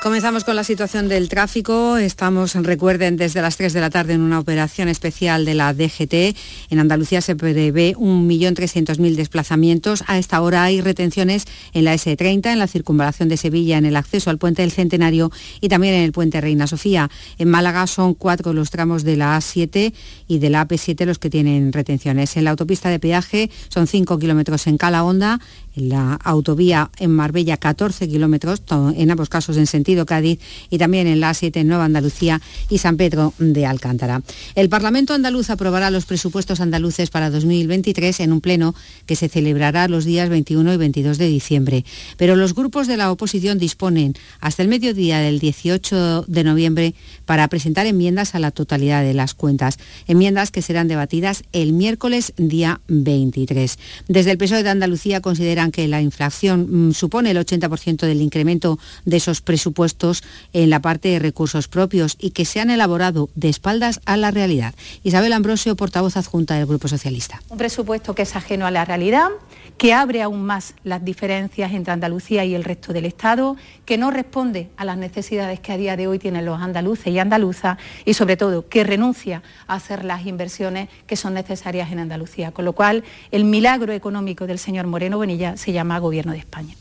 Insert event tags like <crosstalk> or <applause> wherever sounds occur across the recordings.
Comenzamos con la situación del tráfico. Estamos, recuerden, desde las 3 de la tarde en una operación especial de la DGT. En Andalucía se prevé 1.300.000 desplazamientos. A esta hora hay retenciones en la S30, en la circunvalación de Sevilla, en el acceso al puente del Centenario y también en el puente Reina Sofía. En Málaga son cuatro los tramos de la A7 y de la AP7 los que tienen retenciones. En la autopista de peaje son 5 kilómetros en Calahonda, la autovía en Marbella 14 kilómetros, en ambos casos en sentido Cádiz, y también en la A7 en Nueva Andalucía y San Pedro de Alcántara. El Parlamento andaluz aprobará los presupuestos andaluces para 2023 en un pleno que se celebrará los días 21 y 22 de diciembre. Pero los grupos de la oposición disponen hasta el mediodía del 18 de noviembre para presentar enmiendas a la totalidad de las cuentas, enmiendas que serán debatidas el miércoles día 23. Desde el PSOE de Andalucía consideran que la inflación mm, supone el 80% del incremento de esos presupuestos en la parte de recursos propios y que se han elaborado de espaldas a la realidad. Isabel Ambrosio, portavoz adjunta del Grupo Socialista. Un presupuesto que es ajeno a la realidad, que abre aún más las diferencias entre Andalucía y el resto del Estado, que no responde a las necesidades que a día de hoy tienen los andaluces y andaluzas y sobre todo que renuncia a hacer las inversiones que son necesarias en Andalucía. Con lo cual, el milagro económico del señor Moreno Bonilla se llama Gobierno de España.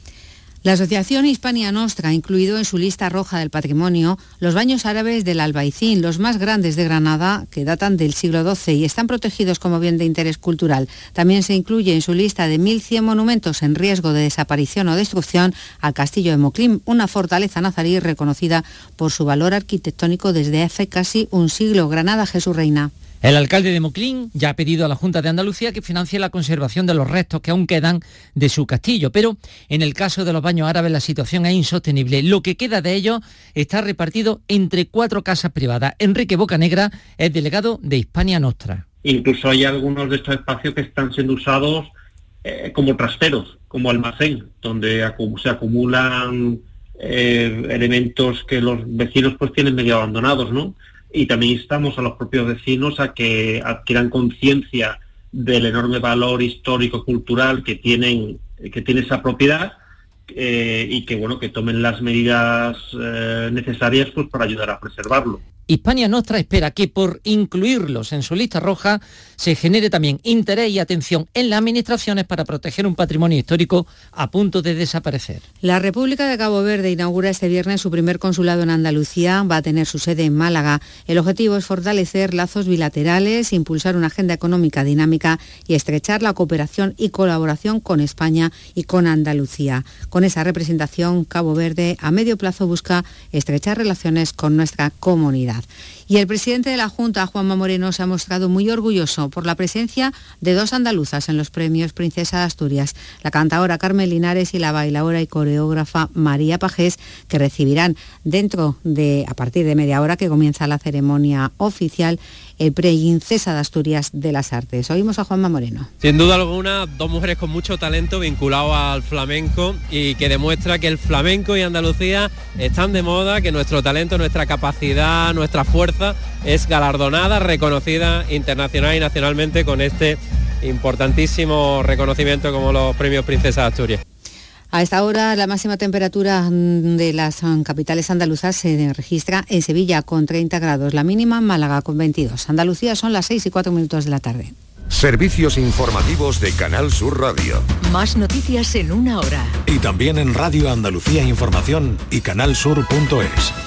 La Asociación Hispania Nostra ha incluido en su lista roja del patrimonio los baños árabes del Albaicín, los más grandes de Granada, que datan del siglo XII y están protegidos como bien de interés cultural. También se incluye en su lista de 1.100 monumentos en riesgo de desaparición o destrucción al castillo de Moclim, una fortaleza nazarí reconocida por su valor arquitectónico desde hace casi un siglo. Granada, Jesús Reina. El alcalde de Moclín ya ha pedido a la Junta de Andalucía que financie la conservación de los restos que aún quedan de su castillo, pero en el caso de los baños árabes la situación es insostenible. Lo que queda de ellos está repartido entre cuatro casas privadas. Enrique Bocanegra es delegado de Hispania Nostra. Incluso hay algunos de estos espacios que están siendo usados eh, como trasteros, como almacén, donde se acumulan eh, elementos que los vecinos pues tienen medio abandonados, ¿no? Y también instamos a los propios vecinos a que adquieran conciencia del enorme valor histórico cultural que tienen que tiene esa propiedad eh, y que bueno que tomen las medidas eh, necesarias pues para ayudar a preservarlo. Hispania Nostra espera que por incluirlos en su lista roja se genere también interés y atención en las administraciones para proteger un patrimonio histórico a punto de desaparecer. La República de Cabo Verde inaugura este viernes su primer consulado en Andalucía, va a tener su sede en Málaga. El objetivo es fortalecer lazos bilaterales, impulsar una agenda económica dinámica y estrechar la cooperación y colaboración con España y con Andalucía. Con esa representación, Cabo Verde a medio plazo busca estrechar relaciones con nuestra comunidad. Y el presidente de la Junta, Juanma Moreno, se ha mostrado muy orgulloso por la presencia de dos andaluzas en los premios Princesa de Asturias, la cantadora Carmen Linares y la bailadora y coreógrafa María Pajés, que recibirán dentro de, a partir de media hora que comienza la ceremonia oficial, el Princesa de Asturias de las Artes. Oímos a Juanma Moreno. Sin duda alguna, dos mujeres con mucho talento vinculados al flamenco y que demuestra que el flamenco y Andalucía están de moda, que nuestro talento, nuestra capacidad, nuestra fuerza es galardonada, reconocida internacional y nacionalmente con este importantísimo reconocimiento como los premios Princesa de Asturias. A esta hora la máxima temperatura mm, de las mm, capitales andaluzas se registra en Sevilla con 30 grados, la mínima en Málaga con 22. Andalucía son las 6 y 4 minutos de la tarde. Servicios informativos de Canal Sur Radio. Más noticias en una hora. Y también en Radio Andalucía Información y canalsur.es.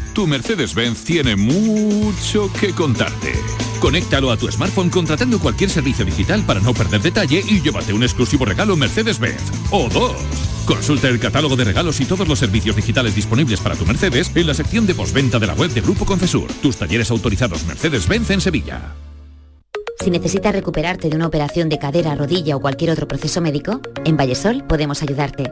Tu Mercedes-Benz tiene mucho que contarte. Conéctalo a tu smartphone contratando cualquier servicio digital para no perder detalle y llévate un exclusivo regalo Mercedes-Benz. O dos. Consulta el catálogo de regalos y todos los servicios digitales disponibles para tu Mercedes en la sección de postventa de la web de Grupo Concesur. Tus talleres autorizados Mercedes-Benz en Sevilla. Si necesitas recuperarte de una operación de cadera, rodilla o cualquier otro proceso médico, en Vallesol podemos ayudarte.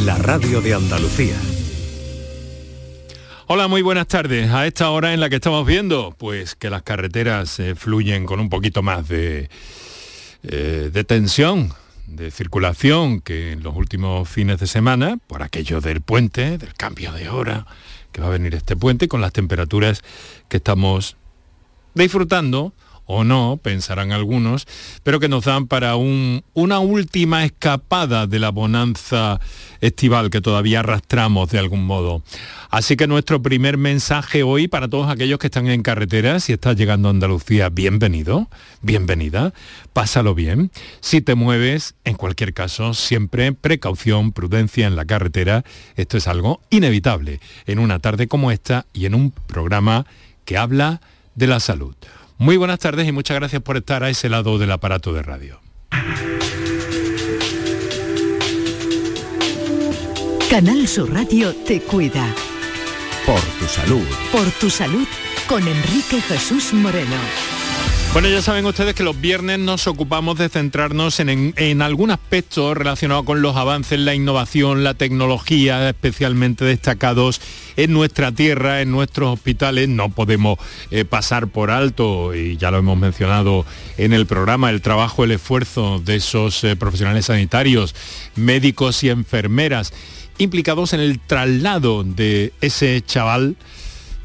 la radio de Andalucía. Hola, muy buenas tardes. A esta hora en la que estamos viendo, pues que las carreteras eh, fluyen con un poquito más de, eh, de tensión, de circulación que en los últimos fines de semana, por aquello del puente, del cambio de hora que va a venir este puente, con las temperaturas que estamos disfrutando o no, pensarán algunos, pero que nos dan para una última escapada de la bonanza estival que todavía arrastramos de algún modo. Así que nuestro primer mensaje hoy para todos aquellos que están en carretera, si estás llegando a Andalucía, bienvenido, bienvenida, pásalo bien. Si te mueves, en cualquier caso, siempre precaución, prudencia en la carretera. Esto es algo inevitable en una tarde como esta y en un programa que habla de la salud. Muy buenas tardes y muchas gracias por estar a ese lado del aparato de radio. Canal Sur Radio te cuida. Por tu salud. Por tu salud con Enrique Jesús Moreno. Bueno, ya saben ustedes que los viernes nos ocupamos de centrarnos en, algún aspecto relacionado con los avances, la innovación, la tecnología, especialmente destacados en nuestra tierra, en nuestros hospitales. No podemos eh, pasar por alto, y ya lo hemos mencionado en el programa, el trabajo, el esfuerzo de esos eh, profesionales sanitarios, médicos y enfermeras implicados en el traslado de ese chaval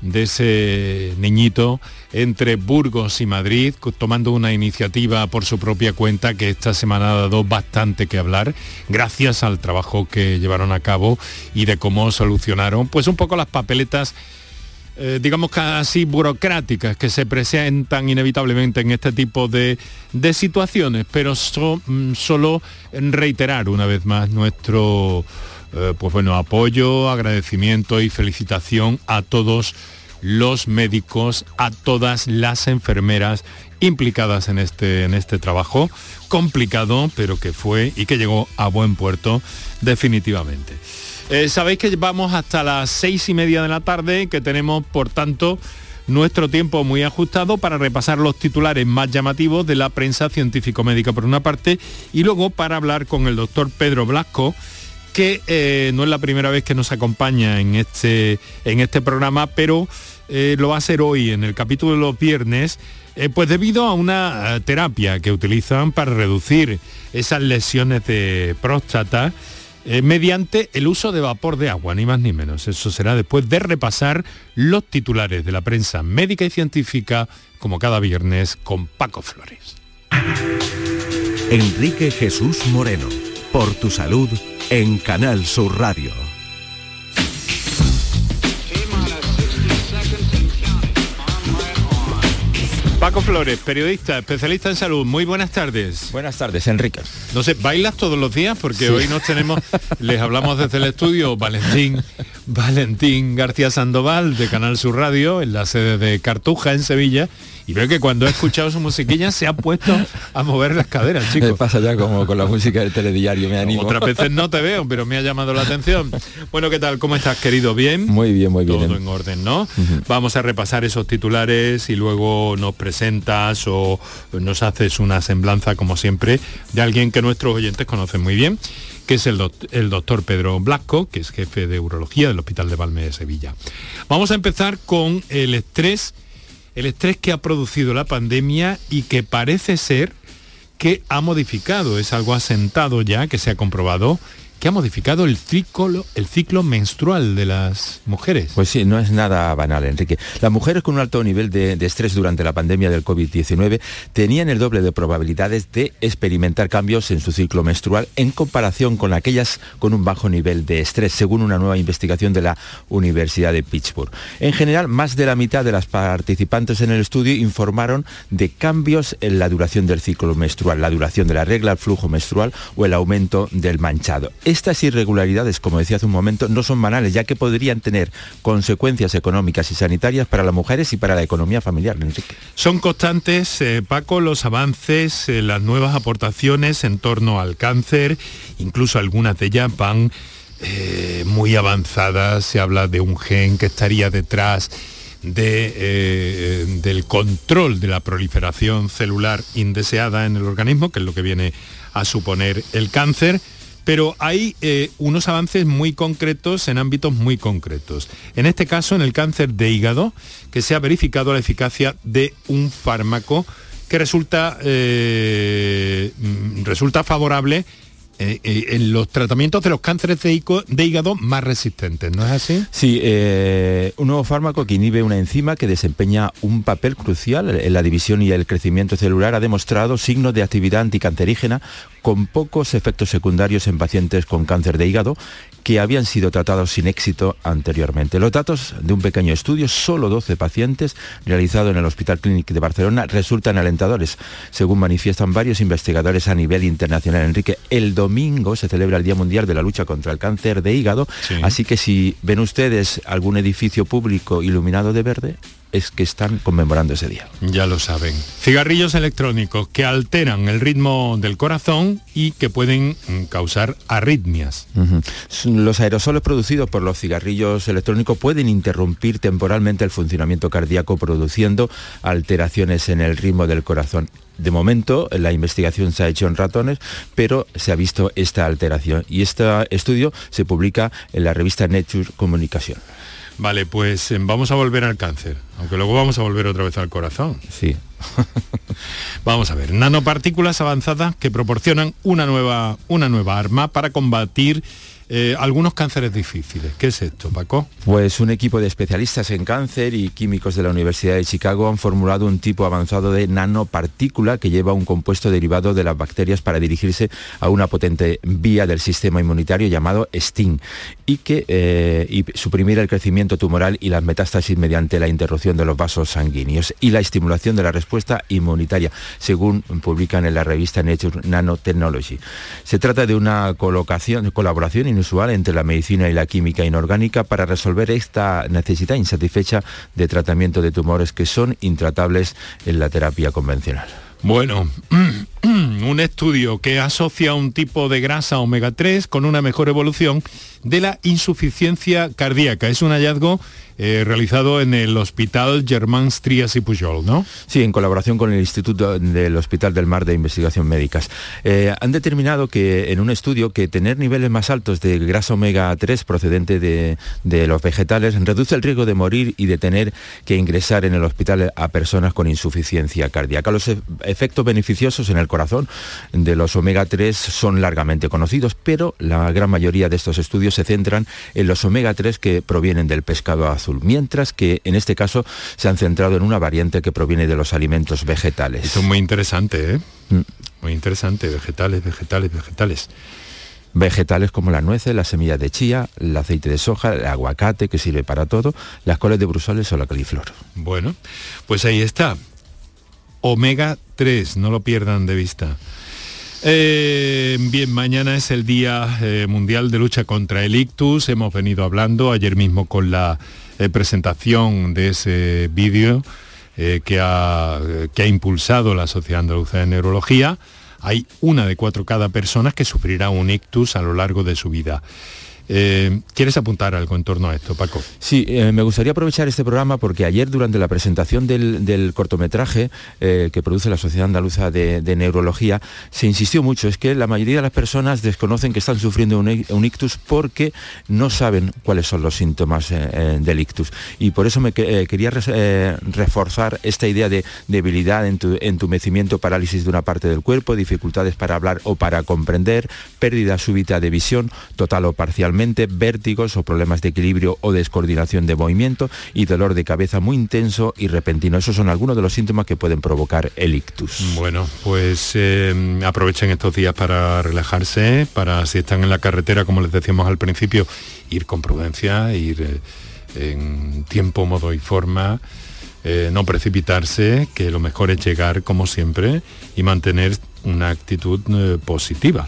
de ese niñito entre Burgos y Madrid, tomando una iniciativa por su propia cuenta que esta semana ha dado bastante que hablar, gracias al trabajo que llevaron a cabo y de cómo solucionaron, pues un poco las papeletas eh, digamos casi burocráticas que se presentan inevitablemente en este tipo de, situaciones, pero mm, solo reiterar una vez más nuestro eh, pues bueno, apoyo, agradecimiento y felicitación a todos los médicos, a todas las enfermeras implicadas en este, en este trabajo, complicado, pero que fue y que llegó a buen puerto definitivamente. Eh, sabéis que vamos hasta las seis y media de la tarde, que tenemos, por tanto, nuestro tiempo muy ajustado para repasar los titulares más llamativos de la prensa científico-médica por una parte y luego para hablar con el doctor Pedro Blasco, que eh, no es la primera vez que nos acompaña en este, en este programa, pero eh, lo va a hacer hoy en el capítulo de los viernes, eh, pues debido a una terapia que utilizan para reducir esas lesiones de próstata mediante el uso de vapor de agua, ni más ni menos. Eso será después de repasar los titulares de la prensa médica y científica, como cada viernes, con Paco Flores. Enrique Jesús Moreno, por tu salud en Canal Sur Radio. Paco Flores, periodista, especialista en salud. Muy buenas tardes. Buenas tardes, Enrique. No sé, ¿bailas todos los días? Porque hoy nos tenemos, <laughs> les hablamos desde el estudio, Valentín, Valentín García Sandoval de Canal Sur Radio, en la sede de Cartuja, en Sevilla, y veo que cuando he escuchado su musiquilla se ha puesto a mover las caderas, chicos. Me pasa ya como con la música del telediario, me animo. Otras veces no te veo, pero me ha llamado la atención. Bueno, ¿qué tal? ¿Cómo estás, querido? ¿Bien? Muy bien, muy bien. Todo en orden, ¿no? Vamos a repasar esos titulares y luego nos presentas o nos haces una semblanza, como siempre, de alguien que nuestros oyentes conocen muy bien que es el, el doctor Pedro Blasco, que es jefe de urología del Hospital de Valme de Sevilla. Vamos a empezar con el estrés, el estrés que ha producido la pandemia y que parece ser que ha modificado, es algo asentado ya, que se ha comprobado, que ha modificado el ciclo, el ciclo menstrual de las mujeres. Pues sí, no es nada banal, Enrique. Las mujeres con un alto nivel de, de estrés durante la pandemia del COVID-19 tenían el doble de probabilidades de experimentar cambios en su ciclo menstrual en comparación con aquellas con un bajo nivel de estrés, según una nueva investigación de la Universidad de Pittsburgh. En general, más de la mitad de las participantes en el estudio informaron de cambios en la duración del ciclo menstrual, la duración de la regla, el flujo menstrual o el aumento del manchado. Estas irregularidades, como decía hace un momento, no son banales, ya que podrían tener consecuencias económicas y sanitarias para las mujeres y para la economía familiar, Enrique. Son constantes, eh, Paco, los avances, eh, las nuevas aportaciones en torno al cáncer, incluso algunas de ellas van eh, muy avanzadas, se habla de un gen que estaría detrás de, del control de la proliferación celular indeseada en el organismo, que es lo que viene a suponer el cáncer. Pero hay eh, unos avances muy concretos en ámbitos muy concretos. En este caso, en el cáncer de hígado, que se ha verificado la eficacia de un fármaco que resulta, eh, resulta favorable eh, en los tratamientos de los cánceres de, hígado más resistentes, ¿no es así? Sí, un nuevo fármaco que inhibe una enzima que desempeña un papel crucial en la división y el crecimiento celular ha demostrado signos de actividad anticancerígena con pocos efectos secundarios en pacientes con cáncer de hígado que habían sido tratados sin éxito anteriormente. Los datos de un pequeño estudio, solo 12 pacientes, realizado en el Hospital Clínic de Barcelona, resultan alentadores, según manifiestan varios investigadores a nivel internacional. Enrique, el domingo se celebra el Día Mundial de la Lucha contra el Cáncer de Hígado, así que si ven ustedes algún edificio público iluminado de verde, es que están conmemorando ese día. Ya lo saben. Cigarrillos electrónicos que alteran el ritmo del corazón y que pueden mm, causar arritmias. Los aerosoles producidos por los cigarrillos electrónicos pueden interrumpir temporalmente el funcionamiento cardíaco produciendo alteraciones en el ritmo del corazón. De momento, la investigación se ha hecho en ratones, pero se ha visto esta alteración y este estudio se publica en la revista Nature Communication. Vale, pues eh, vamos a volver al cáncer, aunque luego vamos a volver otra vez al corazón. Sí. <laughs> vamos a ver, nanopartículas avanzadas que proporcionan una nueva, una nueva arma para combatir eh, algunos cánceres difíciles. ¿Qué es esto, Paco? Pues un equipo de especialistas en cáncer y químicos de la Universidad de Chicago han formulado un tipo avanzado de nanopartícula que lleva un compuesto derivado de las bacterias para dirigirse a una potente vía del sistema inmunitario llamado STING y que eh, suprimir el crecimiento tumoral y las metástasis mediante la interrupción de los vasos sanguíneos y la estimulación de la respuesta inmunitaria, según publican en la revista Nature Nanotechnology. Se trata de una colocación, colaboración inusual entre la medicina y la química inorgánica para resolver esta necesidad insatisfecha de tratamiento de tumores que son intratables en la terapia convencional. Bueno, <clears throat> un estudio que asocia un tipo de grasa omega 3 con una mejor evolución de la insuficiencia cardíaca. Es un hallazgo eh, realizado en el Hospital Germán Trias y Pujol, ¿no? Sí, en colaboración con el Instituto del Hospital del Mar de Investigación Médicas. Eh, han determinado que en un estudio que tener niveles más altos de grasa omega 3 procedente de, de los vegetales reduce el riesgo de morir y de tener que ingresar en el hospital a personas con insuficiencia cardíaca. Los e- efectos beneficiosos en el corazón de los omega 3 son largamente conocidos, pero la gran mayoría de estos estudios se centran en los omega 3 que provienen del pescado azul, mientras que en este caso se han centrado en una variante que proviene de los alimentos vegetales. Eso es muy interesante, ¿eh? Mm. Muy interesante, vegetales, vegetales, vegetales. Vegetales como las nueces, las semillas de chía, el aceite de soja, el aguacate que sirve para todo, las coles de Bruselas o la coliflor. Bueno, pues ahí está. Omega 3, no lo pierdan de vista. Eh, bien, mañana es el Día eh, Mundial de Lucha contra el Ictus. Hemos venido hablando ayer mismo con la eh, presentación de ese vídeo eh, que, ha, que ha impulsado la Sociedad Andaluza de Neurología. Hay una de cuatro cada persona que sufrirá un ictus a lo largo de su vida. Eh, ¿Quieres apuntar algo en torno a esto, Paco? Sí, eh, me gustaría aprovechar este programa porque ayer durante la presentación del, cortometraje eh, que produce la Sociedad Andaluza de, Neurología, se insistió mucho, es que la mayoría de las personas desconocen que están sufriendo un, ictus porque no saben cuáles son los síntomas del ictus. Y por eso me quería reforzar esta idea de debilidad, entumecimiento, parálisis de una parte del cuerpo, dificultades para hablar o para comprender, pérdida súbita de visión, total o parcialmente vértigos o problemas de equilibrio o descoordinación de movimiento y dolor de cabeza muy intenso y repentino. Esos son algunos de los síntomas que pueden provocar el ictus. Bueno, pues eh, aprovechen estos días para relajarse, para si están en la carretera, como les decíamos al principio, ir con prudencia, ir eh, en tiempo, modo y forma. Eh, no precipitarse, que lo mejor es llegar como siempre y mantener una actitud positiva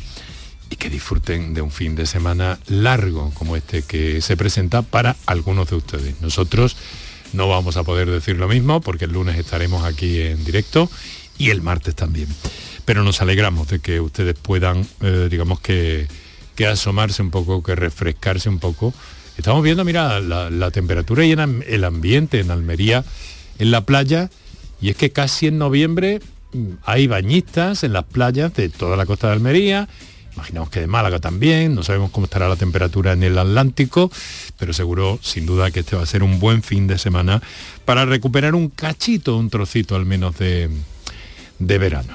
y que disfruten de un fin de semana largo como este que se presenta para algunos de ustedes. Nosotros no vamos a poder decir lo mismo porque el lunes estaremos aquí en directo y el martes también. Pero nos alegramos de que ustedes puedan, eh, digamos que, que asomarse un poco, que refrescarse un poco. Estamos viendo, mira, la, temperatura y el ambiente en Almería, en la playa, y es que casi en noviembre mm, hay bañistas en las playas de toda la costa de Almería Imaginamos que de Málaga también, no sabemos cómo estará la temperatura en el Atlántico, pero seguro, sin duda, que este va a ser un buen fin de semana para recuperar un cachito, un trocito al menos de, verano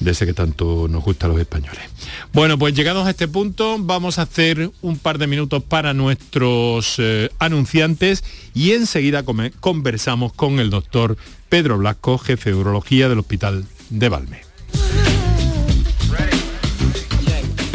de ese que tanto nos gusta a los españoles. Bueno, pues llegados a este punto, vamos a hacer un par de minutos para nuestros eh, anunciantes y enseguida conversamos con el doctor Pedro Blasco, jefe de urología del Hospital de Valme.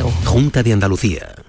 Junta de Andalucía.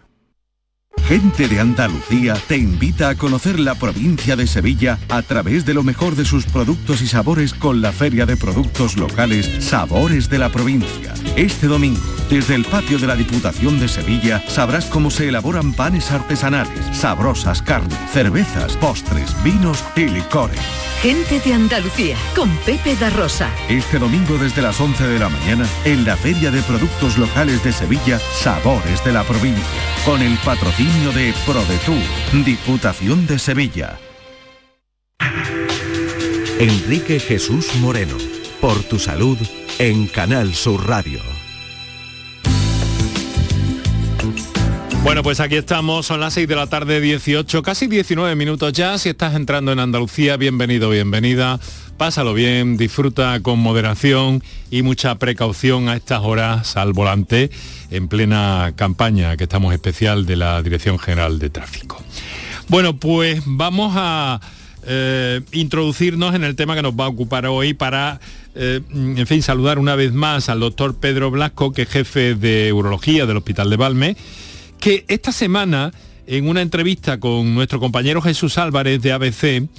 Gente de Andalucía te invita a conocer la provincia de Sevilla a través de lo mejor de sus productos y sabores con la Feria de Productos Locales Sabores de la Provincia. Este domingo, desde el patio de la Diputación de Sevilla, sabrás cómo se elaboran panes artesanales, sabrosas carnes, cervezas, postres, vinos y licores. Gente de Andalucía, con Pepe da Rosa. Este domingo desde las 11 de la mañana, en la Feria de Productos Locales de Sevilla, Sabores de la Provincia, con el patrocinio de ProDetour, Diputación de Sevilla. Enrique Jesús Moreno, por tu salud, en Canal Sur Radio. Bueno, pues aquí estamos, son las 6 de la tarde, 18, casi 19 minutos ya. Si estás entrando en Andalucía, bienvenido, bienvenida. Pásalo bien, disfruta con moderación y mucha precaución a estas horas al volante en plena campaña que estamos especial de la Dirección General de Tráfico. Bueno, pues vamos a eh, introducirnos en el tema que nos va a ocupar hoy para, eh, en fin, saludar una vez más al doctor Pedro Blasco, que es jefe de urología del Hospital de Valme que esta semana, en una entrevista con nuestro compañero Jesús Álvarez de ABC,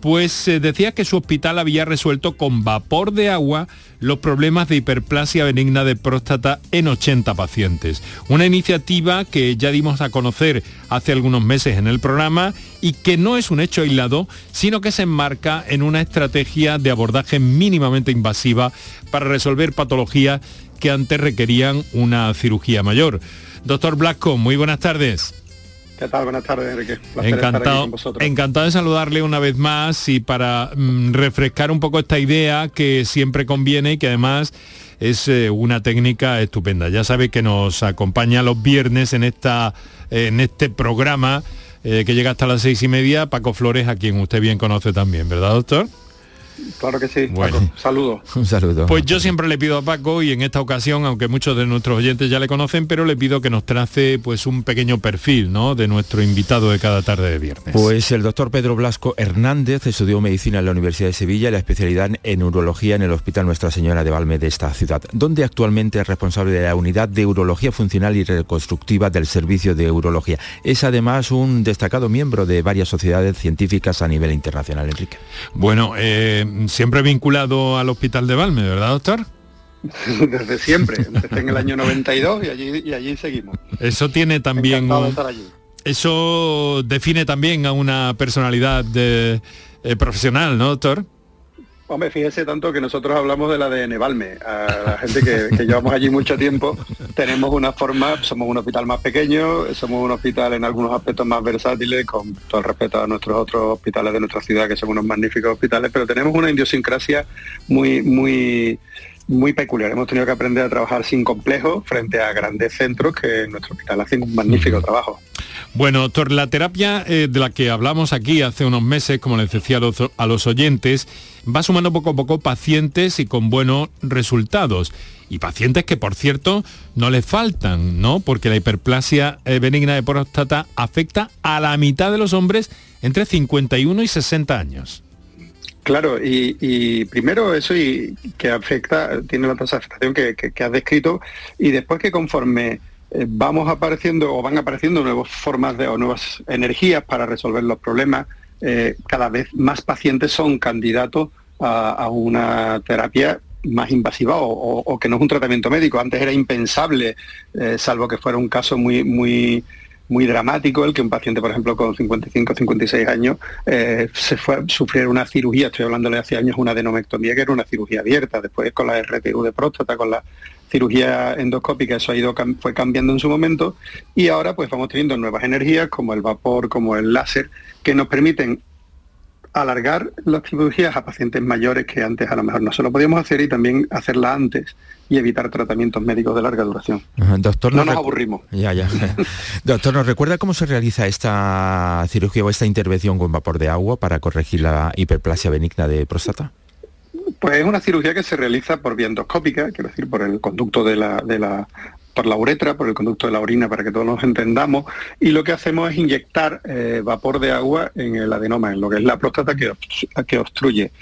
pues eh, decía que su hospital había resuelto con vapor de agua los problemas de hiperplasia benigna de próstata en 80 pacientes. Una iniciativa que ya dimos a conocer hace algunos meses en el programa y que no es un hecho aislado, sino que se enmarca en una estrategia de abordaje mínimamente invasiva para resolver patologías que antes requerían una cirugía mayor. Doctor Blasco, muy buenas tardes. ¿Qué tal? Buenas tardes, Enrique. Encantado, encantado de saludarle una vez más y para mm, refrescar un poco esta idea que siempre conviene y que además es eh, una técnica estupenda. Ya sabe que nos acompaña los viernes en, esta, en este programa eh, que llega hasta las seis y media, Paco Flores, a quien usted bien conoce también, ¿verdad, doctor? Claro que sí. Bueno, saludo. <laughs> Un saludo. Pues yo siempre le pido a Paco y en esta ocasión, aunque muchos de nuestros oyentes ya le conocen, pero le pido que nos trace pues un pequeño perfil, ¿no? de nuestro invitado de cada tarde de viernes. Pues el doctor Pedro Blasco Hernández estudió medicina en la Universidad de Sevilla y la especialidad en urología en el Hospital Nuestra Señora de Valme de esta ciudad, donde actualmente es responsable de la unidad de urología funcional y reconstructiva del servicio de urología. Es además un destacado miembro de varias sociedades científicas a nivel internacional, Enrique. Bueno, eh, siempre vinculado al Hospital de Valme, ¿verdad, doctor? <laughs> Desde siempre, empecé en el año 92 y allí, y allí seguimos. Eso tiene también... Eso define también a una personalidad de, eh, profesional, ¿no, doctor? Hombre, fíjese tanto que nosotros hablamos de la de Valme. A la gente que, llevamos allí mucho tiempo, tenemos una forma, somos un hospital más pequeño, somos un hospital en algunos aspectos más versátiles, con todo el respeto a nuestros otros hospitales de nuestra ciudad, que son unos magníficos hospitales, pero tenemos una idiosincrasia muy, muy muy peculiar. Hemos tenido que aprender a trabajar sin complejos frente a grandes centros que en nuestro hospital hacen un magnífico trabajo. Bueno, doctor, la terapia eh, de la que hablamos aquí hace unos meses, como les decía a los, oyentes, va sumando poco a poco pacientes y con buenos resultados. Y pacientes que, por cierto, no les faltan, ¿no? Porque la hiperplasia eh, benigna de próstata afecta a la mitad de los hombres entre 51 y 60 años. Claro, y, primero eso y que afecta, tiene la tasa de afectación que, has descrito, y después que conforme eh, vamos apareciendo o van apareciendo nuevas formas de o nuevas energías para resolver los problemas, eh, cada vez más pacientes son candidatos a, una terapia más invasiva o, que no es un tratamiento médico. Antes era impensable, eh, salvo que fuera un caso muy, muy muy dramático el que un paciente, por ejemplo, con 55 o 56 años eh, se fue a sufrir una cirugía, estoy hablándole hace años, una adenomectomía que era una cirugía abierta, después con la RTU de próstata, con la cirugía endoscópica, eso ha ido, fue cambiando en su momento. Y ahora pues vamos teniendo nuevas energías como el vapor, como el láser, que nos permiten alargar las cirugías a pacientes mayores que antes a lo mejor no se lo podíamos hacer y también hacerla antes y evitar tratamientos médicos de larga duración. Doctor, no nos aburrimos. Ya, ya. <laughs> Doctor, ¿nos recuerda cómo se realiza esta cirugía o esta intervención con vapor de agua para corregir la hiperplasia benigna de próstata? Pues es una cirugía que se realiza por vía endoscópica, quiero decir, por el conducto de la, de la por la uretra, por el conducto de la orina, para que todos nos entendamos, y lo que hacemos es inyectar eh, vapor de agua en el adenoma, en lo que es la próstata que, que obstruye.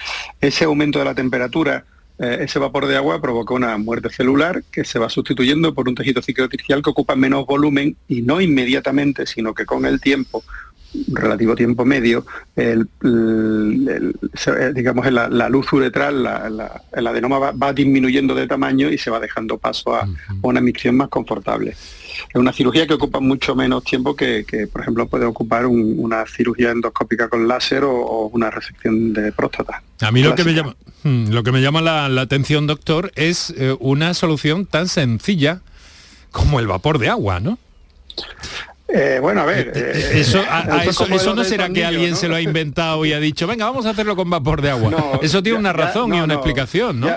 Ese aumento de la temperatura, eh, ese vapor de agua provoca una muerte celular que se va sustituyendo por un tejido cicatricial que ocupa menos volumen y no inmediatamente, sino que con el tiempo relativo tiempo medio, el, digamos, la, la, luz uretral, la, el adenoma va, disminuyendo de tamaño y se va dejando paso a, una micción más confortable. Es una cirugía que ocupa mucho menos tiempo que, por ejemplo, puede ocupar una cirugía endoscópica con láser o, una resección de próstata. A mí lo que, me llama, hmm, lo que me llama la, atención, doctor, es eh, una solución tan sencilla como el vapor de agua, ¿no? Eh, bueno, a ver. Eh, eh, eso, <laughs> eso, no será que alguien se lo ha inventado y ha dicho, venga, vamos a hacerlo con vapor de agua. eso tiene una razón y una explicación, ¿no?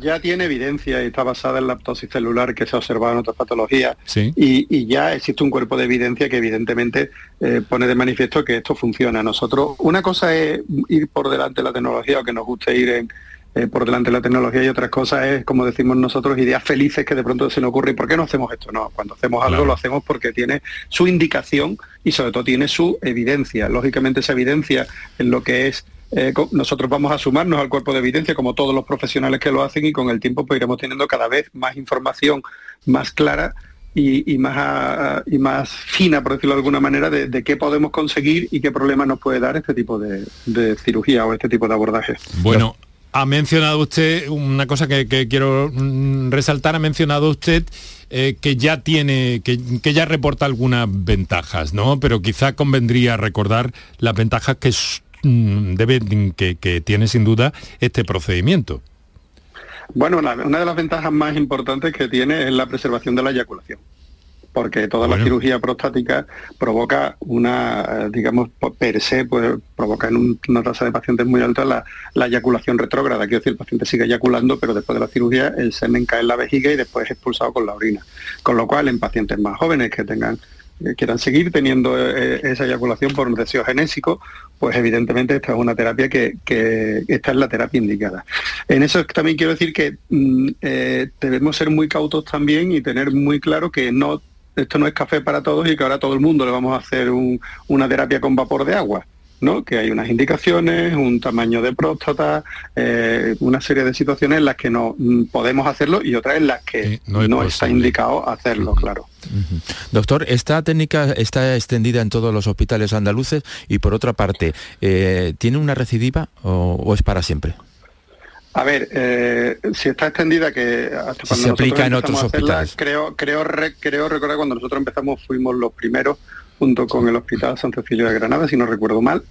Ya, tiene evidencia y está basada en la aptosis celular que se ha observado en otras patologías. Y, ya existe un cuerpo de evidencia que evidentemente pone de manifiesto que esto funciona. Nosotros, una cosa es ir por delante de la tecnología o que nos guste ir en, eh, por delante de la tecnología y otras cosas es, como decimos nosotros, ideas felices que de pronto se nos ocurre. ¿Y por qué no hacemos esto? No, cuando hacemos algo lo hacemos porque tiene su indicación y sobre todo tiene su evidencia. Lógicamente esa evidencia en lo que es eh, nosotros vamos a sumarnos al cuerpo de evidencia como todos los profesionales que lo hacen y con el tiempo pues iremos teniendo cada vez más información más clara y, más, y más fina, por decirlo de alguna manera, de, qué podemos conseguir y qué problemas nos puede dar este tipo de, cirugía o este tipo de abordaje. Bueno, ha mencionado usted una cosa que, quiero mm, resaltar, ha mencionado usted eh, que ya tiene, que, ya reporta algunas ventajas, ¿no? Pero quizá convendría recordar las ventajas que, mm, debe, que, que tiene sin duda este procedimiento. Bueno, una de las ventajas más importantes que tiene es la preservación de la eyaculación porque toda la cirugía prostática provoca una, digamos, per se, pues provoca en una tasa de pacientes muy alta la, eyaculación retrógrada, quiero decir, el paciente sigue eyaculando, pero después de la cirugía el semen cae en la vejiga y después es expulsado con la orina. Con lo cual, en pacientes más jóvenes que tengan eh, quieran seguir teniendo eh, esa eyaculación por un deseo genésico, pues evidentemente esta es una terapia que, esta es la terapia indicada. En eso también quiero decir que mm, eh, debemos ser muy cautos también y tener muy claro que no esto no es café para todos y que ahora todo el mundo le vamos a hacer una terapia con vapor de agua. ¿no? que hay unas indicaciones, un tamaño de próstata, eh, una serie de situaciones en las que no mm, podemos hacerlo y otras en las que no, está indicado hacerlo, claro. Doctor, esta técnica está extendida en todos los hospitales andaluces y por otra parte, eh, ¿tiene una recidiva o, es para siempre? A ver, eh, si está extendida que hasta cuando se aplica en otros hospitales. Creo, creo, creo recordar cuando nosotros empezamos fuimos los primeros junto con el Hospital San Cecilio de Granada, si no recuerdo mal.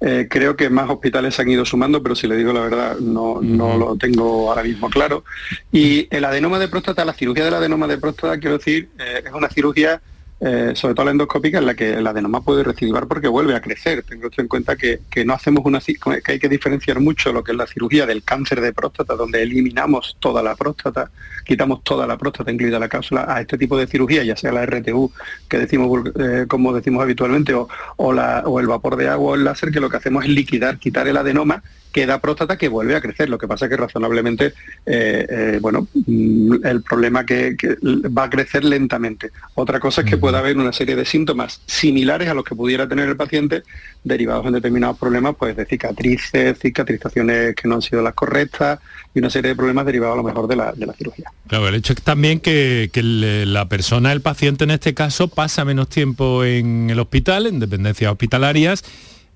Eh, creo que más hospitales se han ido sumando, pero si le digo la verdad, no, no lo tengo ahora mismo claro. Y el adenoma de próstata, la cirugía del adenoma de próstata, quiero decir, eh, es una cirugía eh, sobre todo la endoscópica, en la que el adenoma puede recidivar porque vuelve a crecer. Tengo en cuenta que, no hacemos una que hay que diferenciar mucho lo que es la cirugía del cáncer de próstata, donde eliminamos toda la próstata, quitamos toda la próstata, incluida la cápsula, a este tipo de cirugía, ya sea la RTU, que decimos eh, como decimos habitualmente, o, o, o el vapor de agua o el láser, que lo que hacemos es liquidar, quitar el adenoma queda próstata que vuelve a crecer. Lo que pasa es que razonablemente, eh, eh, bueno, mm, el problema que, que, va a crecer lentamente. Otra cosa es que pueda haber una serie de síntomas similares a los que pudiera tener el paciente derivados en determinados problemas, pues de cicatrices, cicatrizaciones que no han sido las correctas y una serie de problemas derivados a lo mejor de la, de la cirugía. Claro, el hecho es también que, que la persona, el paciente en este caso, pasa menos tiempo en el hospital, en dependencias hospitalarias,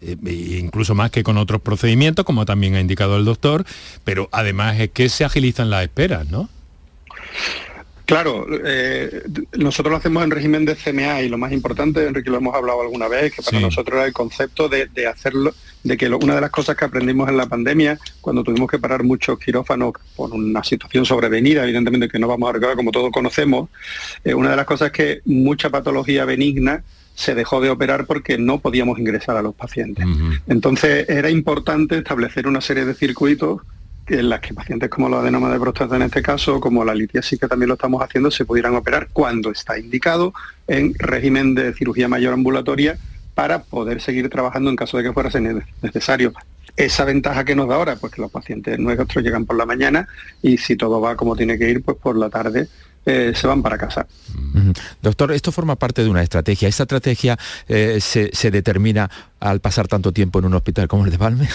eh, e incluso más que con otros procedimientos, como también ha indicado el doctor, pero además es que se agilizan las esperas, ¿no? Claro, eh, nosotros lo hacemos en régimen de CMA y lo más importante, Enrique, lo hemos hablado alguna vez, que para nosotros era el concepto de, hacerlo, de que una de las cosas que aprendimos en la pandemia, cuando tuvimos que parar muchos quirófanos por una situación sobrevenida, evidentemente que no vamos a recordar como todos conocemos, eh, una de las cosas es que mucha patología benigna se dejó de operar porque no podíamos ingresar a los pacientes. Entonces era importante establecer una serie de circuitos en las que pacientes como la adenoma de próstata en este caso, como la litiasis que también lo estamos haciendo, se pudieran operar cuando está indicado en régimen de cirugía mayor ambulatoria para poder seguir trabajando en caso de que fuera necesario. Esa ventaja que nos da ahora, pues que los pacientes nuestros llegan por la mañana y si todo va como tiene que ir, pues por la tarde eh, se van para casa. Doctor, esto forma parte de una estrategia. ¿Esta estrategia eh, se, determina al pasar tanto tiempo en un hospital como el de Valme?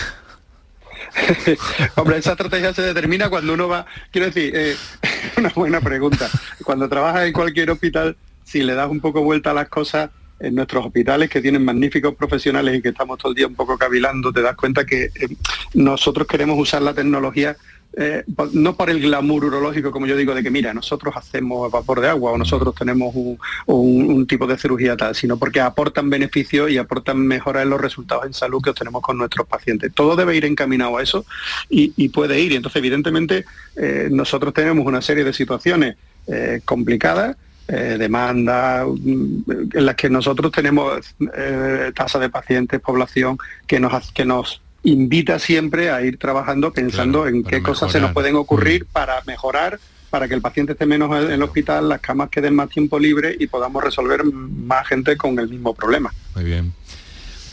<laughs> Hombre, esa estrategia se determina cuando uno va, quiero decir, eh, <laughs> una buena pregunta. Cuando trabajas en cualquier hospital, si le das un poco vuelta a las cosas, en nuestros hospitales que tienen magníficos profesionales y que estamos todo el día un poco cavilando, te das cuenta que nosotros queremos usar la tecnología eh, no por el glamour urológico, como yo digo, de que mira, nosotros hacemos vapor de agua o nosotros tenemos un, tipo de cirugía tal, sino porque aportan beneficios y aportan mejoras en los resultados en salud que obtenemos con nuestros pacientes. Todo debe ir encaminado a eso y, puede ir. Y entonces, evidentemente, eh, nosotros tenemos una serie de situaciones eh, complicadas demanda mm, en las que nosotros tenemos tasa de pacientes, población que nos, que nos invita siempre a ir trabajando pensando en qué cosas se nos pueden ocurrir mm. para mejorar, para que el paciente esté menos en el hospital, las camas queden más tiempo libre y podamos resolver más gente con el mismo problema. Muy bien.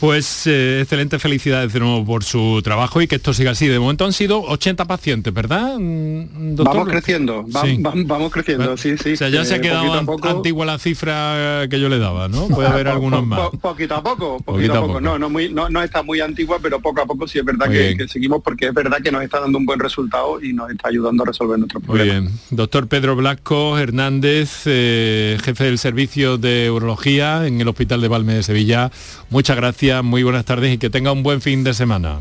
Pues eh, excelente felicidades de nuevo por su trabajo y que esto siga así. De momento han sido 80 pacientes, ¿verdad? Mm, vamos creciendo, vamos, creciendo, sí, sí. O sea, ya se ha eh, quedado antigua la cifra que yo le daba, ¿no? Puede haber <laughs> algunos más. poquito a poco, poquito, a poco. No, no, muy, no, no, está muy antigua, pero poco a poco sí es verdad que, seguimos porque es verdad que nos está dando un buen resultado y nos está ayudando a resolver nuestros problemas. Muy bien. Doctor Pedro Blasco Hernández, eh, jefe del servicio de urología en el Hospital de Valme de Sevilla. Muchas gracias muy buenas tardes y que tenga un buen fin de semana.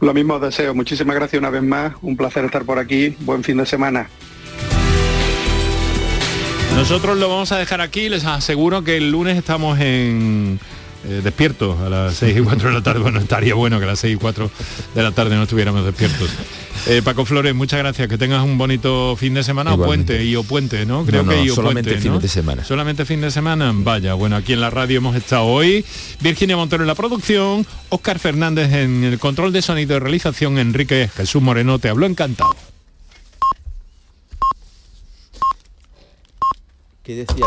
Lo mismo deseo. Muchísimas gracias una vez más. Un placer estar por aquí. Buen fin de semana. Nosotros lo vamos a dejar aquí. Les aseguro que el lunes estamos en eh, despiertos a las 6 y 4 de la tarde. Bueno, estaría bueno que a las 6 y 4 de la tarde no estuviéramos despiertos. Eh, Paco Flores, muchas gracias. Que tengas un bonito fin de semana o puente y o puente, ¿no? Creo que solamente fin de semana. Solamente fin de semana. Vaya, bueno, aquí en la radio hemos estado hoy. Virginia Montero en la producción, Oscar Fernández en el control de sonido de realización, Enrique Jesús Moreno te habló encantado. ¿Qué decía